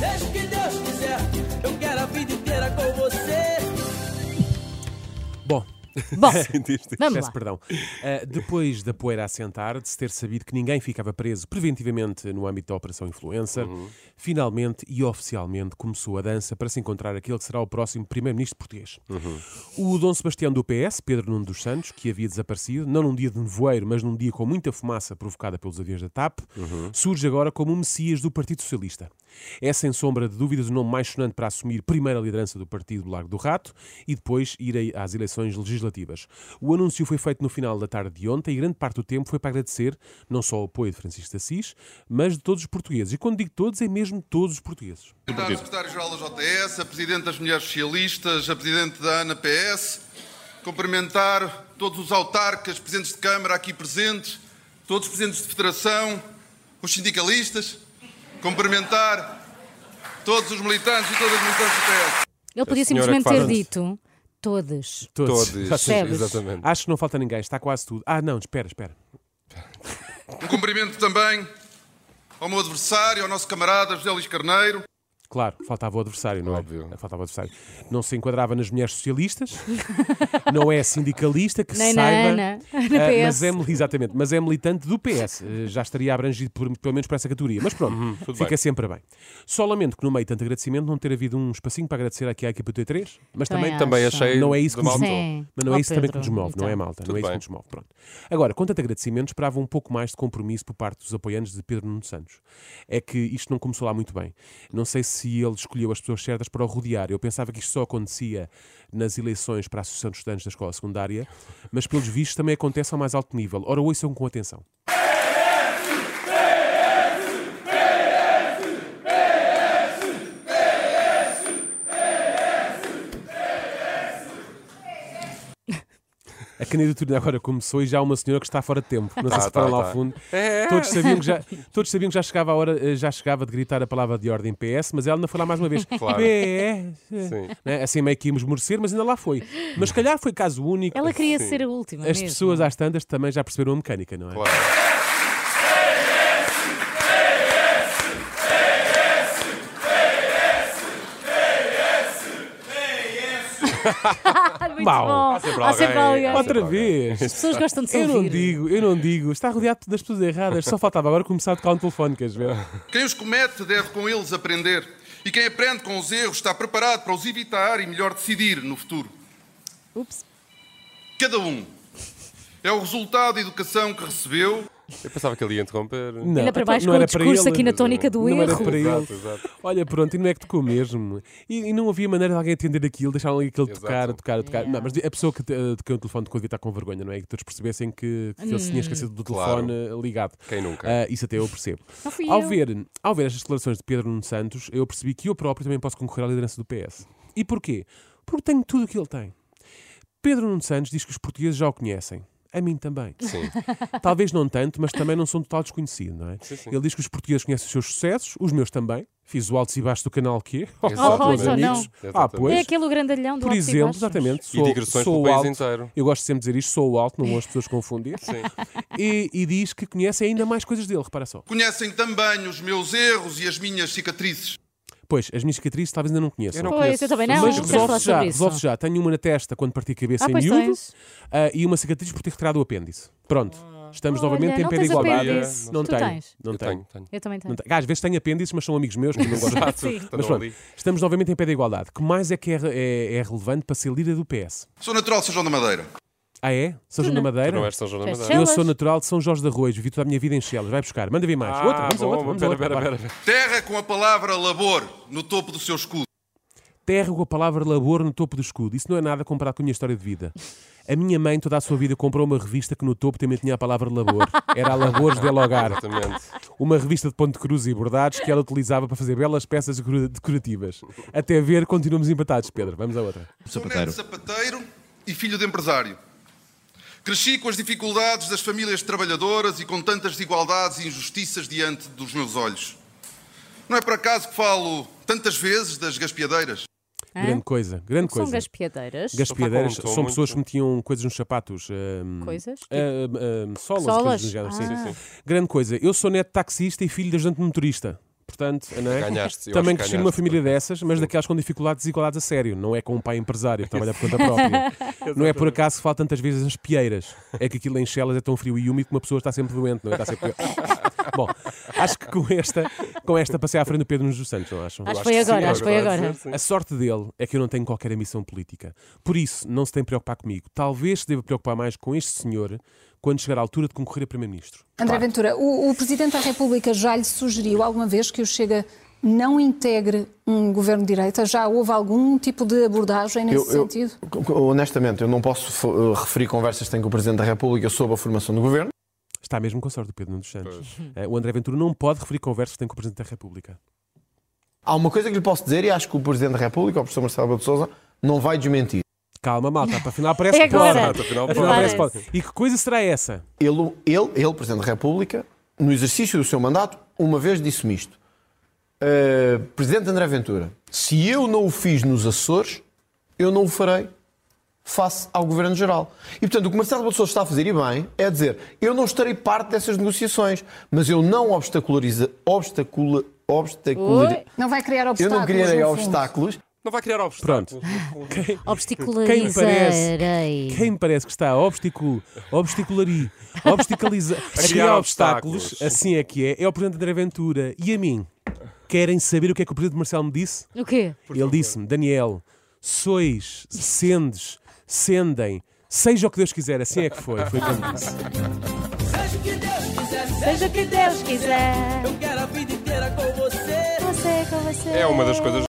Seja o que Deus quiser, eu quero a vida inteira com você. Bom, Bom, Diz- Vamos lá. perdão. Uh, depois da poeira assentar, de se ter sabido que ninguém ficava preso preventivamente no âmbito da Operação Influencer, finalmente e oficialmente começou a dança para se encontrar aquele que será o próximo Primeiro-Ministro português. O Dom Sebastião do PS, Pedro Nuno dos Santos, que havia desaparecido, não num dia de nevoeiro, mas num dia com muita fumaça provocada pelos aviões da TAP, surge agora como o Messias do Partido Socialista. É, sem sombra de dúvidas, o nome mais sonante para assumir primeira liderança do Partido do Largo do Rato e depois ir às eleições legislativas. O anúncio foi feito no final da tarde de ontem e grande parte do tempo foi para agradecer não só o apoio de Francisco de Assis, mas de todos os portugueses. E quando digo todos, é mesmo todos os portugueses. Secretário, Secretário-Geral da JS, a Presidente das Mulheres Socialistas, a Presidente da ANA PS, cumprimentar todos os autarcas, Presidentes de Câmara aqui presentes, todos os Presidentes de Federação, os sindicalistas, cumprimentar todos os militantes e todas as militantes do PS. ele podia simplesmente ter dito todos. Todos. Todos. Exatamente. Acho que não falta ninguém, está quase tudo. Ah, não, espera, espera. Um cumprimento também ao meu adversário, ao nosso camarada José Luís Carneiro, Claro, faltava o adversário, não é? Óbvio. Faltava o adversário. Não se enquadrava nas mulheres socialistas, não é sindicalista, que Nem na saiba. Ana, na Ah, PS. mas é, exatamente, mas é militante do PS. Eh, Já estaria abrangido por- pelo menos por essa categoria. Mas pronto, Uhum, tudo fica bem. sempre bem. Só lamento que no meio de tanto agradecimento não ter havido um espacinho para agradecer aqui à equipa do T3, mas Também também, acho. Achei. não é isso que de nos. Sim. mas não é isso também que Pedro, nos move, não é então. malta? Não Tudo é isso que bem. nos move. Pronto. Agora, com tanto agradecimento, esperava um pouco mais de compromisso por parte dos apoiantes de Pedro Nuno Santos. É que isto não começou lá muito bem. Não sei se ele escolheu as pessoas certas para o rodear. Eu pensava que isto só acontecia nas eleições para a Associação de Estudantes da Escola Secundária, mas pelos vistos também acontece ao mais alto nível. Ora, ouçam com atenção. A candidatura agora começou e já há uma senhora que está fora de tempo. Não sei Tá, se tá, lá tá. ao fundo. É. Todos sabiam que já, todos sabiam que já chegava a hora, eh, já chegava de gritar a palavra de ordem PS, mas ela ainda foi lá mais uma vez. Claro. PS. Sim. Né? Assim meio que íamos merecer, mas ainda lá foi. Mas se calhar foi caso único. Ela queria ser a última. As mesmo. pessoas às tantas também já perceberam a mecânica, não é? Claro. muito Mau. bom. Há sempre Há sempre alguém. alguém. Outra vez. As pessoas gostam de se Eu não ouvir. digo, eu não digo. Está rodeado das pessoas erradas. Só faltava agora começar a tocar um telefone, queres ver? Quem os comete deve com eles aprender. E quem aprende com os erros está preparado para os evitar e melhor decidir no futuro. Ups. Cada um é o resultado da educação que recebeu Eu pensava que ele ia interromper. Não, Ainda para então baixo não com o era para discurso aqui na tónica do Não era erro. para ele. Exato, exato. Olha, pronto, e não é que tocou mesmo. E, e não havia maneira de alguém atender aquilo, deixaram ali aquele Exato. tocar, tocar, tocar. Yeah. Não, mas a pessoa que eh, tocou o telefone devia estar com vergonha, não é? Que todos percebessem que, que ele se tinha esquecido do Claro. telefone eh, ligado. Quem nunca? Ah, isso até eu percebo. Ao eu. ver, ao ver estas declarações de Pedro Nuno Santos, eu percebi que eu próprio também posso concorrer à liderança do PS. E porquê? Porque tenho tudo o que ele tem. Pedro Nuno Santos diz que os portugueses já o conhecem. A mim também. Sim. Talvez não tanto, mas também não sou um total desconhecido, não é? Sim, sim. Ele diz que os portugueses conhecem os seus sucessos, os meus também. Fiz o altos e baixos do canal Q. Exatamente. meus Oh, amigos. não. Ah, Exatamente. pois. É aquele grandalhão do Por altos e exemplo, exatamente. E Sou, digressões sou país alto. inteiro. Eu gosto sempre de dizer isto, sou o alto, não vou as pessoas confundir. Sim. E, e diz que conhece ainda mais coisas dele, repara só. Conhecem também os meus erros e as minhas cicatrizes. Pois, as minhas cicatrizes talvez ainda não conheçam. Eu não Pois, conheço. eu também não. Mas Quero resolve falar já, sobre isso. resolve já. Tenho uma na testa quando parti a cabeça Ah, em pois miúdo tens. ah, e uma cicatriz por ter retirado o apêndice. Pronto, estamos Olha, novamente em não pé de tens igualdade. apêndice. Não Tu tenho. tens? Não Eu tenho. tenho, tenho. Eu também tenho. Não tenho. Ah, às vezes tenho apêndices, mas são amigos meus que não gostam. Exato. Sim. Mas pronto, ali. estamos novamente em pé de igualdade. Que mais é que é, é- é relevante para ser líder do PS? Sou natural de São João da Madeira. Ah, é? São João da. Madeira? Tu não és São João da Madeira. Eu sou natural de São Jorge de Arroios, vivi toda a minha vida em Chelas. Vai buscar, manda vir mais. Ah, outra, vamos a bom, outra, vamos a pera, outra. pera, pera. Terra com a palavra labor no topo do seu escudo. Terra com a palavra labor no topo do escudo. Isso não é nada comparado com a minha história de vida. A minha mãe, toda a sua vida, comprou uma revista que no topo também tinha a palavra labor. Era a Labores del Hogar. Exatamente. Uma revista de ponto de cruz e bordados que ela utilizava para fazer belas peças decora- decorativas. Até ver, continuamos empatados, Pedro. Vamos a outra. De sapateiro e filho de empresário. Cresci com as dificuldades das famílias trabalhadoras e com tantas desigualdades e injustiças diante dos meus olhos. Não é por acaso que falo tantas vezes das gaspiadeiras. Hã? Grande coisa, grande São coisa. gaspiadeiras. Gaspiadeiras tom são pessoas muito- que metiam coisas nos sapatos. hum, Coisas? ah, ah, solas, Solas? coisas. Ah. Sim, sim. Grande coisa. Eu sou neto de taxista e filho de ajudante motorista. Portanto, não é? Ganhaste, Também cresci numa família dessas, mas daquelas com dificuldades e desigualdades a sério. Não é com um pai empresário que trabalha por conta própria. não é por acaso que fala tantas vezes as pieiras. É que aquilo em Chelas é tão frio e úmido que uma pessoa está sempre doente, não é? Está sempre... Bom, acho que com esta, com esta passei à frente do Pedro Nunes dos Santos, não acham? Acho que foi que sim, agora, acho que foi agora. A sorte dele é que eu não tenho qualquer ambição política. Por isso, não se tem de preocupar comigo. Talvez se deva preocupar mais com este senhor quando chegar à altura de concorrer a Primeiro-Ministro. André Ventura, o, o Presidente da República já lhe sugeriu alguma vez que o Chega não integre um governo de direita? Já houve algum tipo de abordagem nesse Eu- eu- sentido? honestamente, eu não posso uh, referir conversas que tenho com o Presidente da República sobre a formação do governo. Está mesmo com a sorte do Pedro Nunes dos Santos. Eh, O André Ventura não pode referir conversas que tem com o Presidente da República. Há uma coisa que lhe posso dizer e acho que o Presidente da República, o professor Marcelo Rebelo de Sousa, não vai desmentir. Calma, malta, para afinal parece É que pode. Afinal, Afinal parece pode. E que coisa será essa? Ele, ele, ele, Presidente da República, no exercício do seu mandato, uma vez disse-me isto. Uh, Presidente André Ventura, se eu não o fiz nos Açores, eu não o farei face ao Governo Geral. E, portanto, o que Marcelo Sousa está a fazer, e bem, é dizer, eu não estarei parte dessas negociações, mas eu não obstaculariza, obstacula, Oi. Não vai criar eu obstáculos? não criarei obstáculos, Não vai criar obstáculos. Quem, Obstacularizarei. quem me parece que está a obsticu, obsticulari, obstacaliza, a criar obstáculos, obstáculos. assim é que é, é o Presidente André Ventura. E a mim? Querem saber o que é que o Presidente Marcelo me disse? O quê? Ele disse-me, Daniel, sois, sendes, sendem, seja o que Deus quiser, assim é que foi. Foi o que ele disse. Seja o que Deus quiser, Seja o que Deus quiser. eu quero a vida inteira com você. Você com você. É uma das coisas